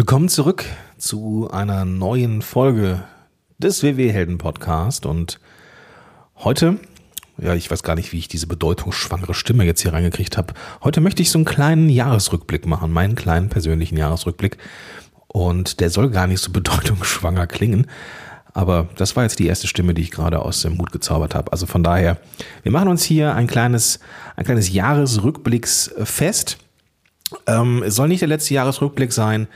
Willkommen zurück zu einer neuen Folge des WW Helden Podcast und heute, ja, ich weiß gar nicht, wie ich diese bedeutungsschwangere Stimme jetzt hier reingekriegt habe. Heute möchte ich so einen kleinen Jahresrückblick machen, meinen kleinen persönlichen Jahresrückblick und der soll gar nicht so bedeutungsschwanger klingen. Aber das war jetzt die erste Stimme, die ich gerade aus dem Hut gezaubert habe. Also von daher, wir machen uns hier ein kleines, ein kleines Jahresrückblicksfest. Ähm, es soll nicht der letzte Jahresrückblick sein.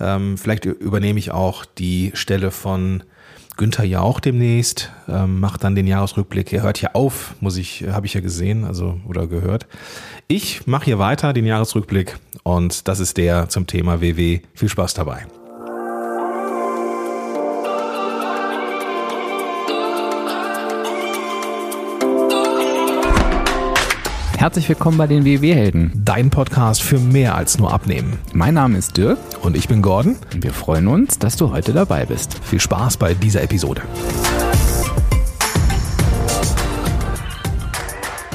Ähm, vielleicht übernehme ich auch die Stelle von Günther Jauch demnächst, ähm, macht dann den Jahresrückblick. Er hört hier auf, muss ich, habe ich ja gesehen, also oder gehört. Ich mache hier weiter den Jahresrückblick und das ist der zum Thema WW. Viel Spaß dabei. Herzlich willkommen bei den WW-Helden. Dein Podcast für mehr als nur Abnehmen. Mein Name ist Dirk. Und ich bin Gordon. Und wir freuen uns, dass du heute dabei bist. Viel Spaß bei dieser Episode.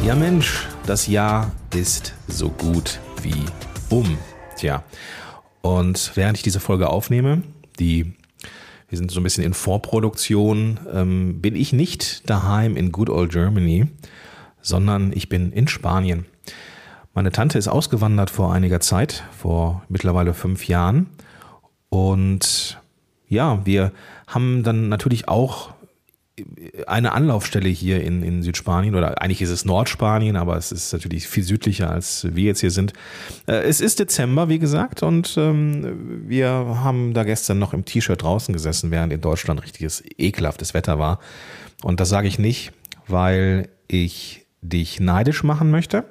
Ja Mensch, das Jahr ist so gut wie um. Tja, und während ich diese Folge aufnehme, die wir sind so ein bisschen in Vorproduktion, ähm, bin ich nicht daheim in Good Old Germany, sondern ich bin in Spanien. Meine Tante ist ausgewandert vor einiger Zeit, vor mittlerweile fünf Jahren. Und ja, wir haben dann natürlich auch eine Anlaufstelle hier in, in Südspanien oder eigentlich ist es Nordspanien, aber es ist natürlich viel südlicher, als wir jetzt hier sind. Äh, es ist Dezember, wie gesagt, und ähm, wir haben da gestern noch im T-Shirt draußen gesessen, während in Deutschland richtiges ekelhaftes Wetter war. Und das sage ich nicht, weil ich dich neidisch machen möchte,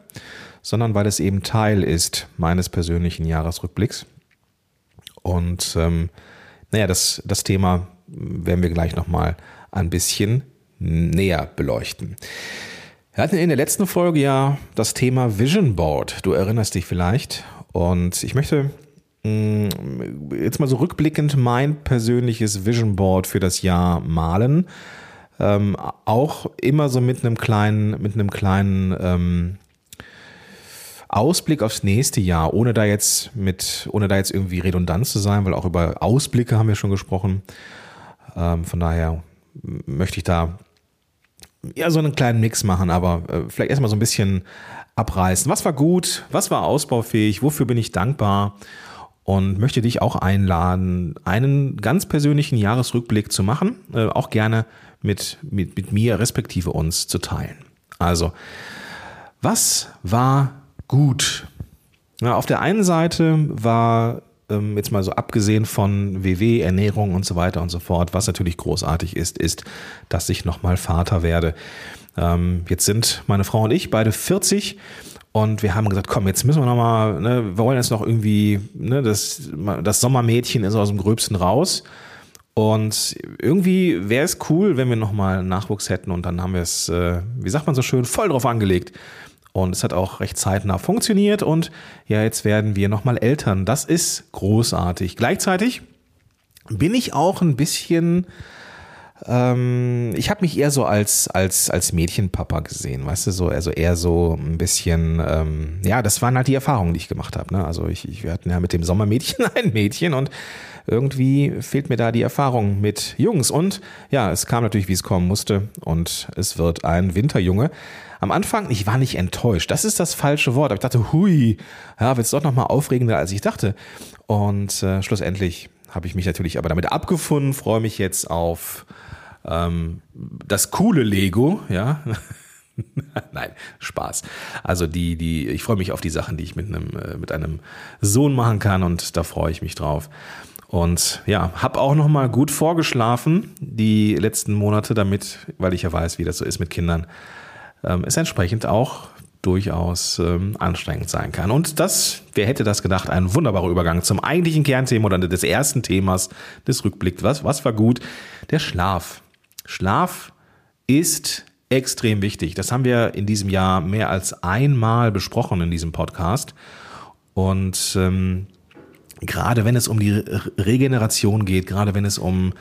sondern weil es eben Teil ist meines persönlichen Jahresrückblicks. Und ähm, naja, das, das Thema werden wir gleich nochmal ein bisschen näher beleuchten. Wir hatten in der letzten Folge ja das Thema Vision Board. Du erinnerst dich vielleicht. Und ich möchte mm, jetzt mal so rückblickend mein persönliches Vision Board für das Jahr malen ähm, auch immer so mit einem kleinen, mit einem kleinen ähm, Ausblick aufs nächste Jahr, ohne da jetzt mit, ohne da jetzt irgendwie redundant zu sein, weil auch über Ausblicke haben wir schon gesprochen. Ähm, von daher möchte ich da ja so einen kleinen Mix machen, aber äh, vielleicht erstmal so ein bisschen abreißen. Was war gut? Was war ausbaufähig? Wofür bin ich dankbar? Und möchte dich auch einladen, einen ganz persönlichen Jahresrückblick zu machen, äh, auch gerne mit, mit, mit mir respektive uns zu teilen. Also, was war gut? Na, auf der einen Seite war ähm, jetzt mal so abgesehen von WW, Ernährung und so weiter und so fort, was natürlich großartig ist, ist, dass ich nochmal Vater werde. Ähm, jetzt sind meine Frau und ich beide 40 und wir haben gesagt, komm, jetzt müssen wir nochmal, ne, wir wollen jetzt noch irgendwie, ne, das, das Sommermädchen ist aus dem Gröbsten raus. Und irgendwie wäre es cool, wenn wir nochmal Nachwuchs hätten und dann haben wir es, äh, wie sagt man so schön, voll drauf angelegt. Und es hat auch recht zeitnah funktioniert und ja, jetzt werden wir nochmal Eltern. Das ist großartig. Gleichzeitig bin ich auch ein bisschen ähm, ich habe mich eher so als, als, als Mädchenpapa gesehen, weißt du, so, also eher so ein bisschen, ähm, ja, das waren halt die Erfahrungen, die ich gemacht habe. Ne? Also ich, ich, wir hatten ja mit dem Sommermädchen ein Mädchen und irgendwie fehlt mir da die Erfahrung mit Jungs. Und ja, es kam natürlich, wie es kommen musste. Und es wird ein Winterjunge. Am Anfang, ich war nicht enttäuscht. Das ist das falsche Wort. Aber ich dachte, hui, ja, wird es doch noch mal aufregender, als ich dachte. Und äh, schlussendlich habe ich mich natürlich aber damit abgefunden, freue mich jetzt auf ähm, das coole Lego, ja. Nein, Spaß. Also die, die, ich freue mich auf die Sachen, die ich mit einem, äh, mit einem Sohn machen kann und da freue ich mich drauf. Und ja, habe auch noch mal gut vorgeschlafen die letzten Monate, damit, weil ich ja weiß, wie das so ist mit Kindern, ähm, es entsprechend auch durchaus ähm, anstrengend sein kann. Und das, wer hätte das gedacht, ein wunderbarer Übergang zum eigentlichen Kernthema oder des ersten Themas des Rückblicks. Was, was war gut? Der Schlaf. Schlaf ist extrem wichtig. Das haben wir in diesem Jahr mehr als einmal besprochen in diesem Podcast. Und ähm, gerade wenn es um die Regeneration geht, gerade wenn es um,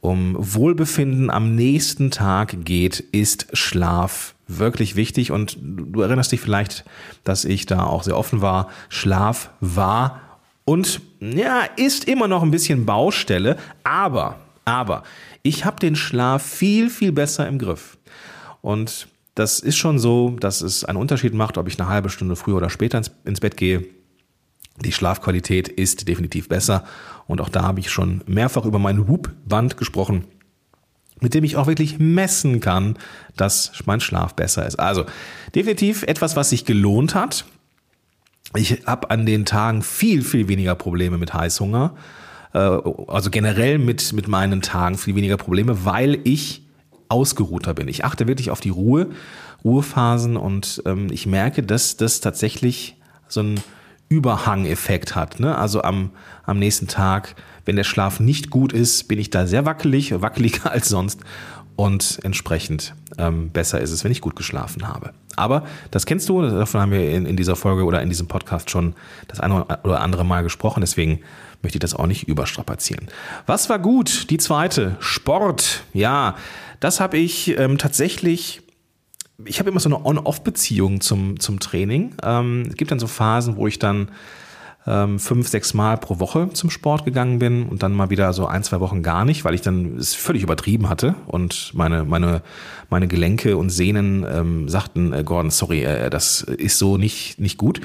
um Wohlbefinden am nächsten Tag geht, ist Schlaf wirklich wichtig. Und du erinnerst dich vielleicht, dass ich da auch sehr offen war. Schlaf war Und ja, ist immer noch ein bisschen Baustelle, aber, aber, ich habe den Schlaf viel, viel besser im Griff. Und das ist schon so, dass es einen Unterschied macht, ob ich eine halbe Stunde früher oder später ins, ins Bett gehe. Die Schlafqualität ist definitiv besser. Und auch da habe ich schon mehrfach über mein Whoop-Band gesprochen, mit dem ich auch wirklich messen kann, dass mein Schlaf besser ist. Also definitiv etwas, was sich gelohnt hat. Ich habe an den Tagen viel, viel weniger Probleme mit Heißhunger. Äh, also generell mit, mit meinen Tagen viel weniger Probleme, weil ich ausgeruhter bin. Ich achte wirklich auf die Ruhe, Ruhephasen und ähm, ich merke, dass das tatsächlich so einen Überhang-Effekt hat. Ne? Also am, am nächsten Tag, wenn der Schlaf nicht gut ist, bin ich da sehr wackelig, wackeliger als sonst und entsprechend ähm, besser ist es, wenn ich gut geschlafen habe. Aber das kennst du, davon haben wir in, in dieser Folge oder in diesem Podcast schon das eine oder andere Mal gesprochen, deswegen möchte ich das auch nicht überstrapazieren. Was war gut? Die zweite, Sport. Ja, das habe ich ähm, tatsächlich ich habe immer so eine On-Off-Beziehung zum, zum Training. Ähm, es gibt dann so Phasen, wo ich dann ähm, fünf, sechs Mal pro Woche zum Sport gegangen bin und dann mal wieder so ein, zwei Wochen gar nicht, weil ich dann es völlig übertrieben hatte und meine, meine, meine Gelenke und Sehnen ähm, sagten, äh, Gordon, sorry, äh, das ist so nicht, nicht gut.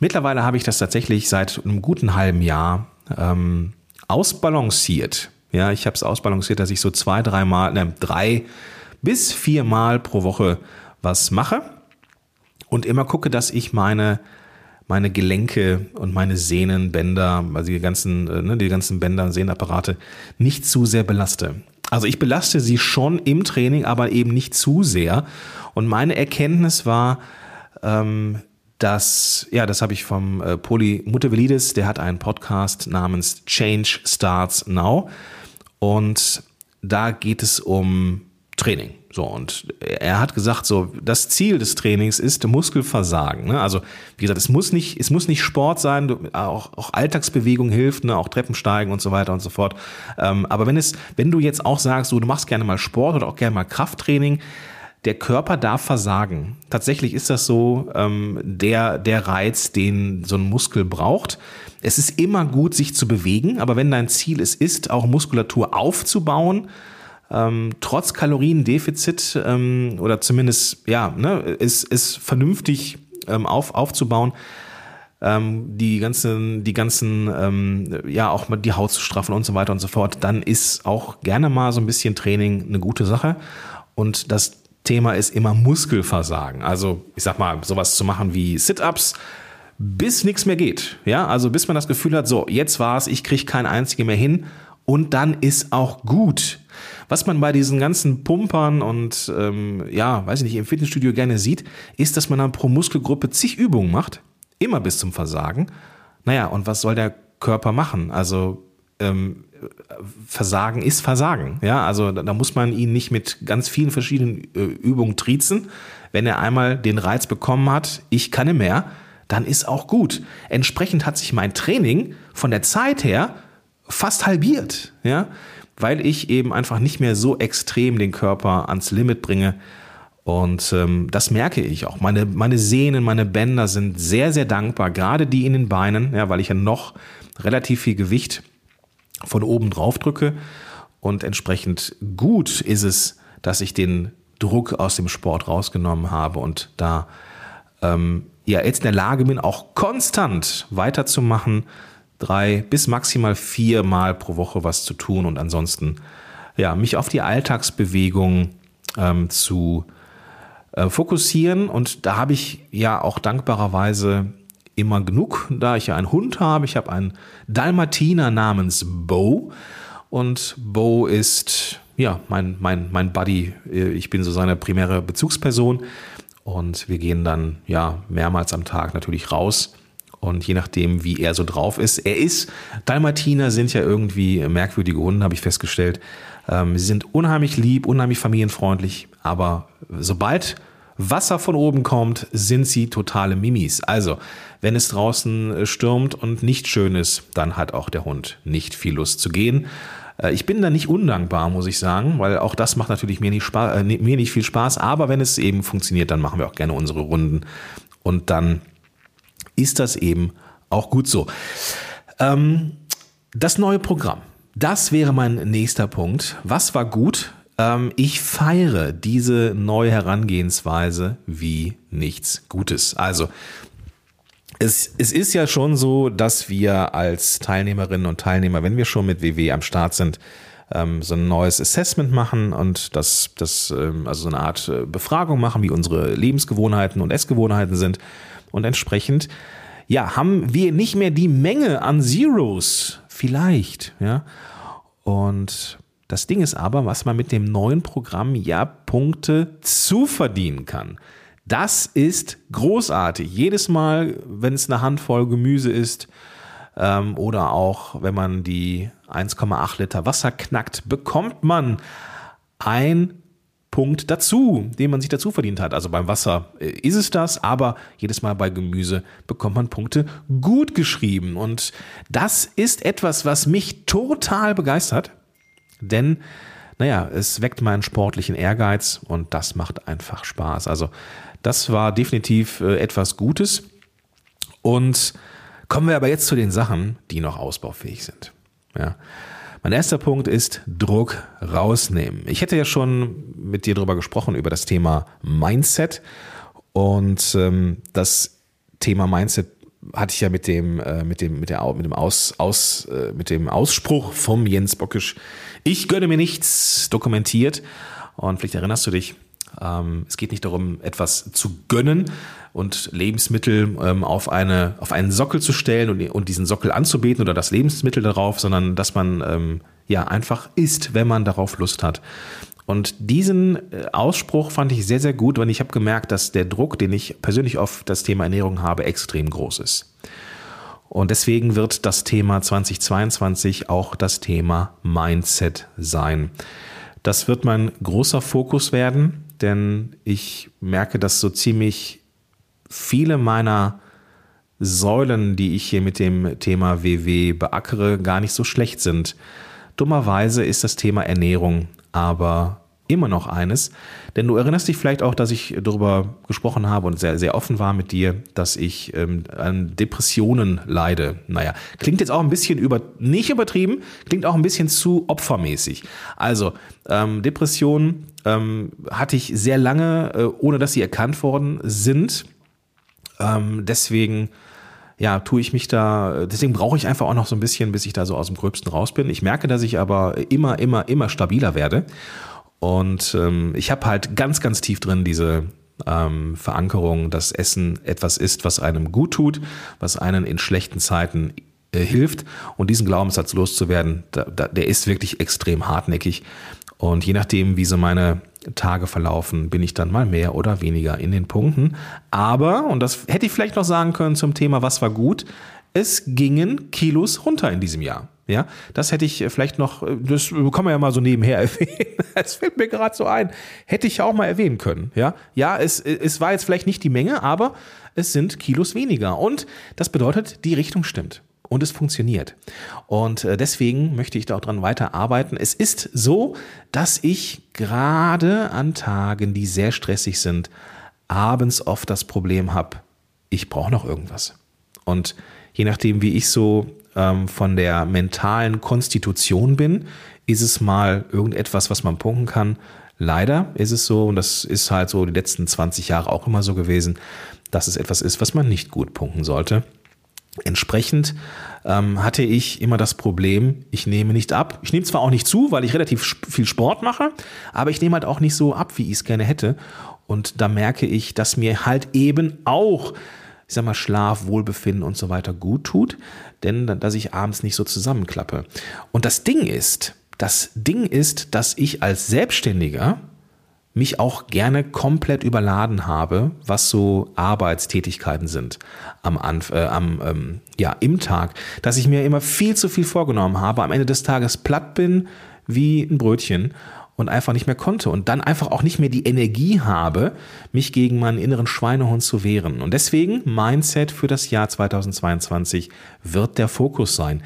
Mittlerweile habe ich das tatsächlich seit einem guten halben Jahr ähm, ausbalanciert. Ja, ich habe es ausbalanciert, dass ich so zwei, drei Mal, ne, drei bis vier Mal pro Woche was mache und immer gucke, dass ich meine meine Gelenke und meine Sehnenbänder, also die ganzen, äh, ne, die ganzen Bänder Sehnenapparate nicht zu sehr belaste. Also ich belaste sie schon im Training, aber eben nicht zu sehr. Und meine Erkenntnis war, ähm, dass, ja, das habe ich vom äh, Poli Mutavelides, der hat einen Podcast namens Change Starts Now. Und da geht es um Training. So, und er hat gesagt, so, das Ziel des Trainings ist Muskelversagen. Ne? Also, wie gesagt, es muss nicht, es muss nicht Sport sein, auch, auch Alltagsbewegung hilft, ne? auch Treppensteigen und so weiter und so fort. Ähm, aber wenn es, wenn du jetzt auch sagst, so, du machst gerne mal Sport oder auch gerne mal Krafttraining, der Körper darf versagen. Tatsächlich ist das so ähm, der, der Reiz, den so ein Muskel braucht. Es ist immer gut, sich zu bewegen, aber wenn dein Ziel es ist, auch Muskulatur aufzubauen, ähm, trotz Kaloriendefizit ähm, oder zumindest ja, ne, ist, ist vernünftig ähm, auf, aufzubauen, ähm, die ganzen, die ganzen, ähm, ja, auch mal die Haut zu straffen und so weiter und so fort, dann ist auch gerne mal so ein bisschen Training eine gute Sache. Und das Thema ist immer Muskelversagen. Also ich sag mal, sowas zu machen wie Sit-ups, bis nichts mehr geht. Ja, also bis man das Gefühl hat, so, jetzt war's, ich kriege kein einziges mehr hin und dann ist auch gut. Was man bei diesen ganzen Pumpern und ähm, ja, weiß ich nicht, im Fitnessstudio gerne sieht, ist, dass man dann pro Muskelgruppe zig Übungen macht, immer bis zum Versagen. Naja, und was soll der Körper machen? Also ähm, Versagen ist Versagen. Ja, also da, da, muss man ihn nicht mit ganz vielen verschiedenen äh, Übungen triezen. Wenn er einmal den Reiz bekommen hat, ich kann mehr, dann ist auch gut. Entsprechend hat sich mein Training von der Zeit her fast halbiert, ja, weil ich eben einfach nicht mehr so extrem den Körper ans Limit bringe. Und ähm, das merke ich auch. Meine, meine Sehnen, meine Bänder sind sehr, sehr dankbar, gerade die in den Beinen, ja, weil ich ja noch relativ viel Gewicht von oben drauf drücke. Und entsprechend gut ist es, dass ich den Druck aus dem Sport rausgenommen habe und da ähm, ja jetzt in der Lage bin, auch konstant weiterzumachen, drei bis maximal vier Mal pro Woche was zu tun und ansonsten ja, mich auf die Alltagsbewegung ähm, zu äh, fokussieren. Und da habe ich ja auch dankbarerweise immer genug, da ich ja einen Hund habe. Ich habe einen Dalmatiner namens Bo. Und Bo ist ja mein, mein, mein Buddy. Ich bin so seine primäre Bezugsperson. Und wir gehen dann ja mehrmals am Tag natürlich raus und je nachdem, wie er so drauf ist, er ist, Dalmatiner sind ja irgendwie merkwürdige Hunde, habe ich festgestellt. Ähm, sie sind unheimlich lieb, unheimlich familienfreundlich, aber sobald Wasser von oben kommt, sind sie totale Mimis. Also, wenn es draußen stürmt und nicht schön ist, dann hat auch der Hund nicht viel Lust zu gehen. Äh, ich bin da nicht undankbar, muss ich sagen, weil auch das macht natürlich mir nicht, äh, mir nicht viel Spaß. Aber wenn es eben funktioniert, dann machen wir auch gerne unsere Runden. Und dann ist das eben auch gut so. Ähm, das neue Programm. Das wäre mein nächster Punkt. Was war gut? Ähm, ich feiere diese neue Herangehensweise wie nichts Gutes. Also, es, es ist ja schon so, dass wir als Teilnehmerinnen und Teilnehmer, wenn wir schon mit WW am Start sind, ähm, so ein neues Assessment machen und das, das ähm, also so eine Art äh, Befragung machen, wie unsere Lebensgewohnheiten und Essgewohnheiten sind. Und entsprechend, ja, haben wir nicht mehr die Menge an Zeros, vielleicht, ja. Und das Ding ist aber, was man mit dem neuen Programm ja Punkte zuverdienen kann. Das ist großartig. Jedes Mal, wenn es eine Handvoll Gemüse ist ähm, oder auch wenn man die 1,8 Liter Wasser knackt, bekommt man ein Punkt dazu, den man sich dazu verdient hat. Also beim Wasser äh, ist es das, aber jedes Mal bei Gemüse bekommt man Punkte gut geschrieben. Und das ist etwas, was mich total begeistert, denn naja, es weckt meinen sportlichen Ehrgeiz und das macht einfach Spaß. Also das war definitiv äh, etwas Gutes. Und kommen wir aber jetzt zu den Sachen, die noch ausbaufähig sind. Ja. Mein erster Punkt ist Druck rausnehmen. Ich hätte ja schon mit dir darüber gesprochen, über das Thema Mindset. Und ähm, das Thema Mindset hatte ich ja mit dem, äh, mit dem, mit der, mit dem Aus, Aus, äh, mit dem Ausspruch vom Jens Bockisch, ich gönne mir nichts, dokumentiert. Und vielleicht erinnerst du dich, ähm, es geht nicht darum, etwas zu gönnen und Lebensmittel ähm, auf, eine, auf einen Sockel zu stellen und, und diesen Sockel anzubeten oder das Lebensmittel darauf, sondern dass man ähm, ja einfach isst, wenn man darauf Lust hat. Und diesen äh, Ausspruch fand ich sehr, sehr gut, weil ich habe gemerkt, dass der Druck, den ich persönlich auf das Thema Ernährung habe, extrem groß ist. Und deswegen wird das Thema 2022 auch das Thema Mindset sein. Das wird mein großer Fokus werden denn ich merke, dass so ziemlich viele meiner Säulen, die ich hier mit dem Thema WW beackere, gar nicht so schlecht sind. Dummerweise ist das Thema Ernährung aber immer noch eines. Denn du erinnerst dich vielleicht auch, dass ich darüber gesprochen habe und sehr, sehr offen war mit dir, dass ich ähm, an Depressionen leide. Naja, klingt jetzt auch ein bisschen über, nicht übertrieben, klingt auch ein bisschen zu opfermäßig. Also, ähm, Depressionen ähm, hatte ich sehr lange, äh, ohne dass sie erkannt worden sind. Ähm, deswegen ja, tue ich mich da, deswegen brauche ich einfach auch noch so ein bisschen, bis ich da so aus dem Gröbsten raus bin. Ich merke, dass ich aber immer, immer, immer stabiler werde. Und ähm, ich habe halt ganz, ganz tief drin diese ähm, Verankerung, dass Essen etwas ist, was einem gut tut, was einen in schlechten Zeiten äh, hilft. Und diesen Glaubenssatz loszuwerden, da, da, der ist wirklich extrem hartnäckig. Und je nachdem, wie so meine Tage verlaufen, bin ich dann mal mehr oder weniger in den Punkten. Aber, und das hätte ich vielleicht noch sagen können zum Thema, was war gut, es gingen Kilos runter in diesem Jahr. Ja, das hätte ich vielleicht noch, das kann man ja mal so nebenher erwähnen. Es fällt mir gerade so ein. Hätte ich auch mal erwähnen können. Ja, ja, es, es war jetzt vielleicht nicht die Menge, aber es sind Kilos weniger. Und das bedeutet, die Richtung stimmt. Und es funktioniert. Und äh, deswegen möchte ich da auch dran weiterarbeiten. Es ist so, dass ich gerade an Tagen, die sehr stressig sind, abends oft das Problem habe, ich brauche noch irgendwas. Und je nachdem, wie ich so ähm, von der mentalen Konstitution bin, ist es mal irgendetwas, was man punkten kann. Leider ist es so, und das ist halt so die letzten 20 Jahre auch immer so gewesen, dass es etwas ist, was man nicht gut punkten sollte. Entsprechend ähm, hatte ich immer das Problem, ich nehme nicht ab. Ich nehme zwar auch nicht zu, weil ich relativ viel Sport mache, aber ich nehme halt auch nicht so ab, wie ich es gerne hätte. Und da merke ich, dass mir halt eben auch ich sag mal, Schlaf, Wohlbefinden und so weiter gut tut, denn dass ich abends nicht so zusammenklappe. Und das Ding ist, das Ding ist, dass ich als Selbstständiger mich auch gerne komplett überladen habe, was so Arbeitstätigkeiten sind am, Anf äh, am ähm, ja im Tag, dass ich mir immer viel zu viel vorgenommen habe, am Ende des Tages platt bin wie ein Brötchen und einfach nicht mehr konnte und dann einfach auch nicht mehr die Energie habe, mich gegen meinen inneren Schweinehund zu wehren. Und deswegen Mindset für das Jahr 2022 wird der Fokus sein.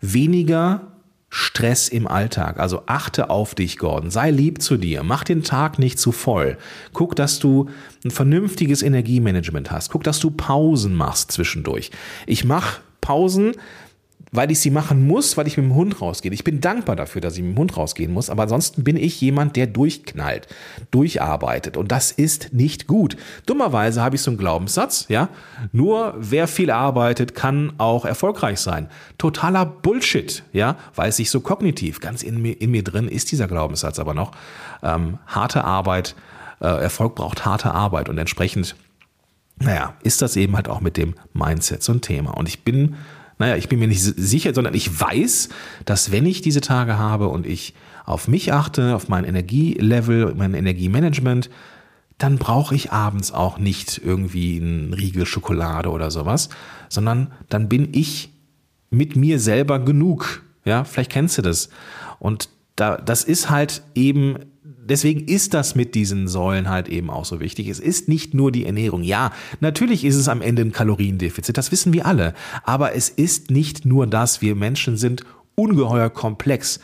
Weniger Stress im Alltag. Also achte auf dich, Gordon. Sei lieb zu dir. Mach den Tag nicht zu voll. Guck, dass du ein vernünftiges Energiemanagement hast. Guck, dass du Pausen machst zwischendurch. Ich mache Pausen weil ich sie machen muss, weil ich mit dem Hund rausgehe. Ich bin dankbar dafür, dass ich mit dem Hund rausgehen muss, aber ansonsten bin ich jemand, der durchknallt, durcharbeitet und das ist nicht gut. Dummerweise habe ich so einen Glaubenssatz, ja, nur wer viel arbeitet, kann auch erfolgreich sein. Totaler Bullshit, ja, weiß ich so kognitiv. Ganz in mir, in mir drin ist dieser Glaubenssatz aber noch. Ähm, harte Arbeit, äh, Erfolg braucht harte Arbeit und entsprechend naja, ist das eben halt auch mit dem Mindset so ein Thema. Und ich bin naja, ich bin mir nicht sicher, sondern ich weiß, dass wenn ich diese Tage habe und ich auf mich achte, auf mein Energielevel, mein Energiemanagement, dann brauche ich abends auch nicht irgendwie einen Riegel Schokolade oder sowas, sondern dann bin ich mit mir selber genug. Ja, vielleicht kennst du das. Und da, das ist halt eben deswegen ist das mit diesen Säulen halt eben auch so wichtig. Es ist nicht nur die Ernährung. Ja, natürlich ist es am Ende ein Kaloriendefizit, das wissen wir alle. Aber es ist nicht nur das. Wir Menschen sind ungeheuer komplex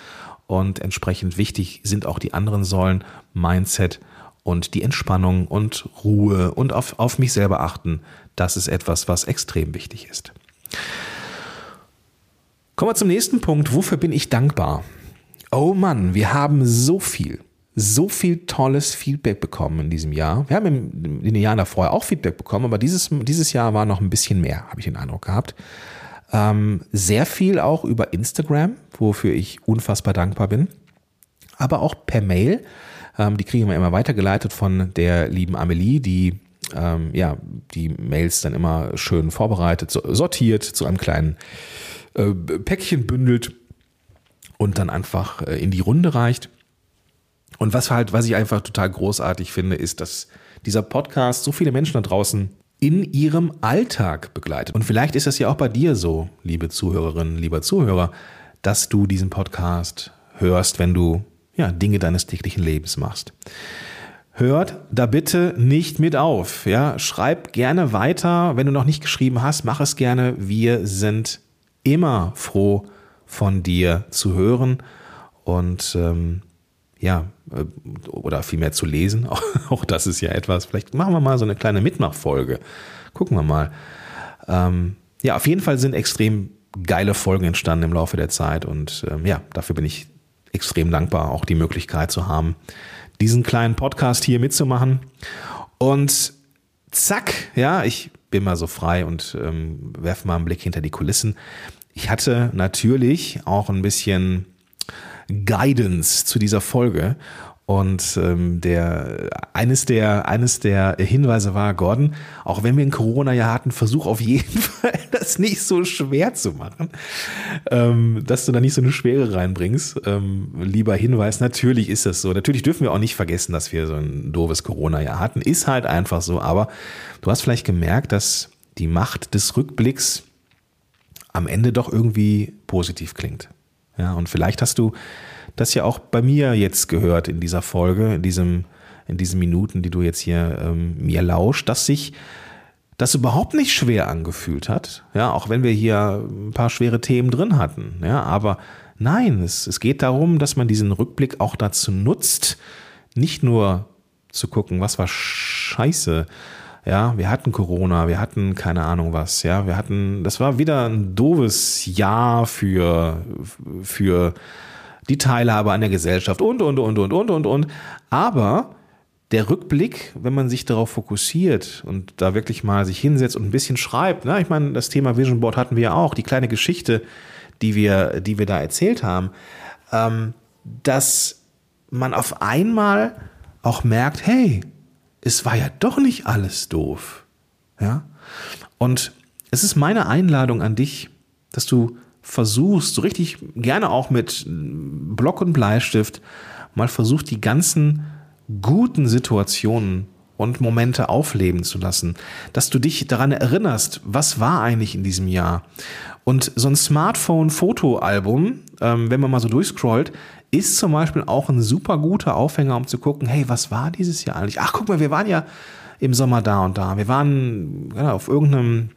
und entsprechend wichtig sind auch die anderen Säulen, Mindset und die Entspannung und Ruhe und auf, auf mich selber achten. Das ist etwas, was extrem wichtig ist. Kommen wir zum nächsten Punkt. Wofür bin ich dankbar? Oh Mann, wir haben so viel so viel tolles Feedback bekommen in diesem Jahr. Wir haben in den Jahren davor auch Feedback bekommen, aber dieses, dieses Jahr war noch ein bisschen mehr, habe ich den Eindruck gehabt. Ähm, sehr viel auch über Instagram, wofür ich unfassbar dankbar bin, aber auch per Mail. Ähm, die kriegen wir immer weitergeleitet von der lieben Amelie, die ähm, ja, die Mails dann immer schön vorbereitet, sortiert, zu einem kleinen äh, Päckchen bündelt und dann einfach äh, in die Runde reicht. Und was halt, was ich einfach total großartig finde, ist, dass dieser Podcast so viele Menschen da draußen in ihrem Alltag begleitet. Und vielleicht ist das ja auch bei dir so, liebe Zuhörerinnen, lieber Zuhörer, dass du diesen Podcast hörst, wenn du ja, Dinge deines täglichen Lebens machst. Hört da bitte nicht mit auf. Ja, schreib gerne weiter. Wenn du noch nicht geschrieben hast, mach es gerne. Wir sind immer froh, von dir zu hören. Und ähm, ja, oder vielmehr zu lesen. Auch das ist ja etwas. Vielleicht machen wir mal so eine kleine Mitmachfolge. Gucken wir mal. Ähm, ja, auf jeden Fall sind extrem geile Folgen entstanden im Laufe der Zeit und ähm, ja, dafür bin ich extrem dankbar, auch die Möglichkeit zu haben, diesen kleinen Podcast hier mitzumachen. Und zack, ja, ich bin mal so frei und ähm, werfe mal einen Blick hinter die Kulissen. Ich hatte natürlich auch ein bisschen Guidance zu dieser Folge. Und ähm, der eines der eines der Hinweise war, Gordon, auch wenn wir ein Corona-Jahr hatten, versuch auf jeden Fall, das nicht so schwer zu machen, ähm, dass du da nicht so eine Schwere reinbringst. Ähm, lieber Hinweis, natürlich ist das so. Natürlich dürfen wir auch nicht vergessen, dass wir so ein doofes Corona-Jahr hatten. Ist halt einfach so. Aber du hast vielleicht gemerkt, dass die Macht des Rückblicks am Ende doch irgendwie positiv klingt. Ja, und vielleicht hast du das ja auch bei mir jetzt gehört in dieser Folge, in diesem, in diesen Minuten, die du jetzt hier ähm, mir lauscht, dass sich das überhaupt nicht schwer angefühlt hat. Ja, auch wenn wir hier ein paar schwere Themen drin hatten. Ja, aber nein, es, es geht darum, dass man diesen Rückblick auch dazu nutzt, nicht nur zu gucken, was war scheiße, ja, wir hatten Corona, wir hatten keine Ahnung was, ja, wir hatten, das war wieder ein doofes Jahr für, für die Teilhabe an der Gesellschaft und, und, und, und, und, und, und. Aber der Rückblick, wenn man sich darauf fokussiert und da wirklich mal sich hinsetzt und ein bisschen schreibt, ne? ich meine, das Thema Vision Board hatten wir ja auch, die kleine Geschichte, die wir, die wir da erzählt haben, ähm, dass man auf einmal auch merkt, hey, es war ja doch nicht alles doof. Ja? Und es ist meine Einladung an dich, dass du versuchst, so richtig gerne auch mit Block und Bleistift, mal versucht, die ganzen guten Situationen und Momente aufleben zu lassen, dass du dich daran erinnerst, was war eigentlich in diesem Jahr. Und so ein Smartphone-Fotoalbum, ähm, wenn man mal so durchscrollt, ist zum Beispiel auch ein super guter Aufhänger, um zu gucken, hey, was war dieses Jahr eigentlich? Ach, guck mal, wir waren ja im Sommer da und da. Wir waren ja, auf irgendeinem,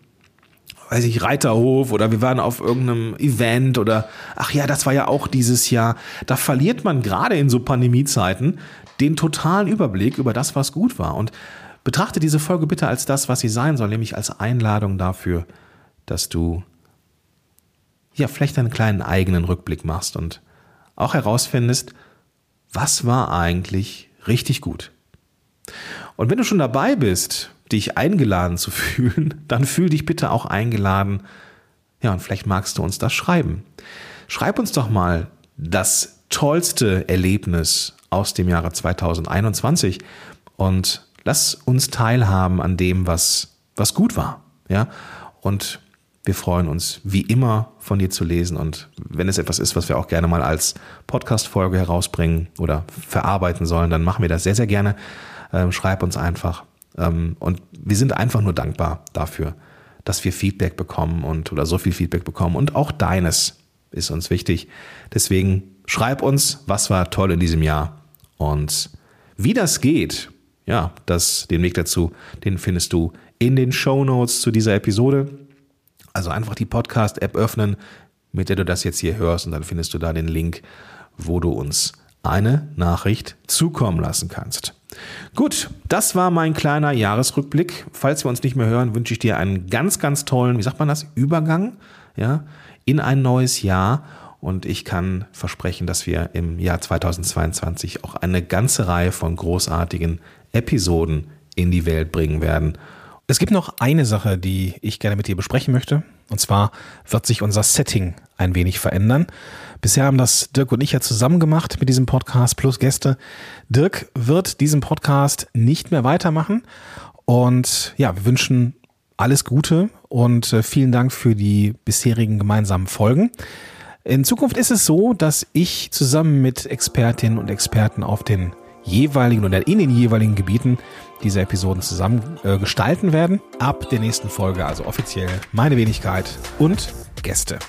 weiß ich, Reiterhof oder wir waren auf irgendeinem Event oder ach ja, das war ja auch dieses Jahr. Da verliert man gerade in so Pandemiezeiten den totalen Überblick über das, was gut war. Und betrachte diese Folge bitte als das, was sie sein soll, nämlich als Einladung dafür, dass du ja, vielleicht einen kleinen eigenen Rückblick machst und auch herausfindest, was war eigentlich richtig gut. Und wenn du schon dabei bist, dich eingeladen zu fühlen, dann fühl dich bitte auch eingeladen. Ja, und vielleicht magst du uns das schreiben. Schreib uns doch mal das tollste Erlebnis aus dem Jahre 2021 und lass uns teilhaben an dem, was, was gut war. Ja, und wir freuen uns wie immer von dir zu lesen und wenn es etwas ist, was wir auch gerne mal als Podcast-Folge herausbringen oder verarbeiten sollen, dann machen wir das sehr, sehr gerne. Ähm, schreib uns einfach. Ähm, und wir sind einfach nur dankbar dafür, dass wir Feedback bekommen und oder so viel Feedback bekommen und auch deines ist uns wichtig. Deswegen schreib uns, was war toll in diesem Jahr und wie das geht. Ja, das, den Weg dazu, den findest du in den Show Notes zu dieser Episode. Also einfach die Podcast-App öffnen, mit der du das jetzt hier hörst und dann findest du da den Link, wo du uns eine Nachricht zukommen lassen kannst. Gut, das war mein kleiner Jahresrückblick. Falls wir uns nicht mehr hören, wünsche ich dir einen ganz, ganz tollen, wie sagt man das, Übergang ja, in ein neues Jahr. Und ich kann versprechen, dass wir im Jahr 2022 auch eine ganze Reihe von großartigen Episoden in die Welt bringen werden. Es gibt noch eine Sache, die ich gerne mit dir besprechen möchte. Und zwar wird sich unser Setting ein wenig verändern. Bisher haben das Dirk und ich ja zusammen gemacht mit diesem Podcast plus Gäste. Dirk wird diesen Podcast nicht mehr weitermachen. Und ja, wir wünschen alles Gute und äh, vielen Dank für die bisherigen gemeinsamen Folgen. In Zukunft ist es so, dass ich zusammen mit Expertinnen und Experten auf den jeweiligen oder in den jeweiligen Gebieten diese Episoden zusammen äh, gestalten werden. Ab der nächsten Folge, also offiziell meine Wenigkeit und Gäste.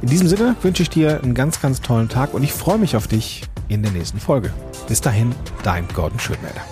In diesem Sinne wünsche ich dir einen ganz, ganz tollen Tag und ich freue mich auf dich in der nächsten Folge. Bis dahin, dein Gordon Schönmelder.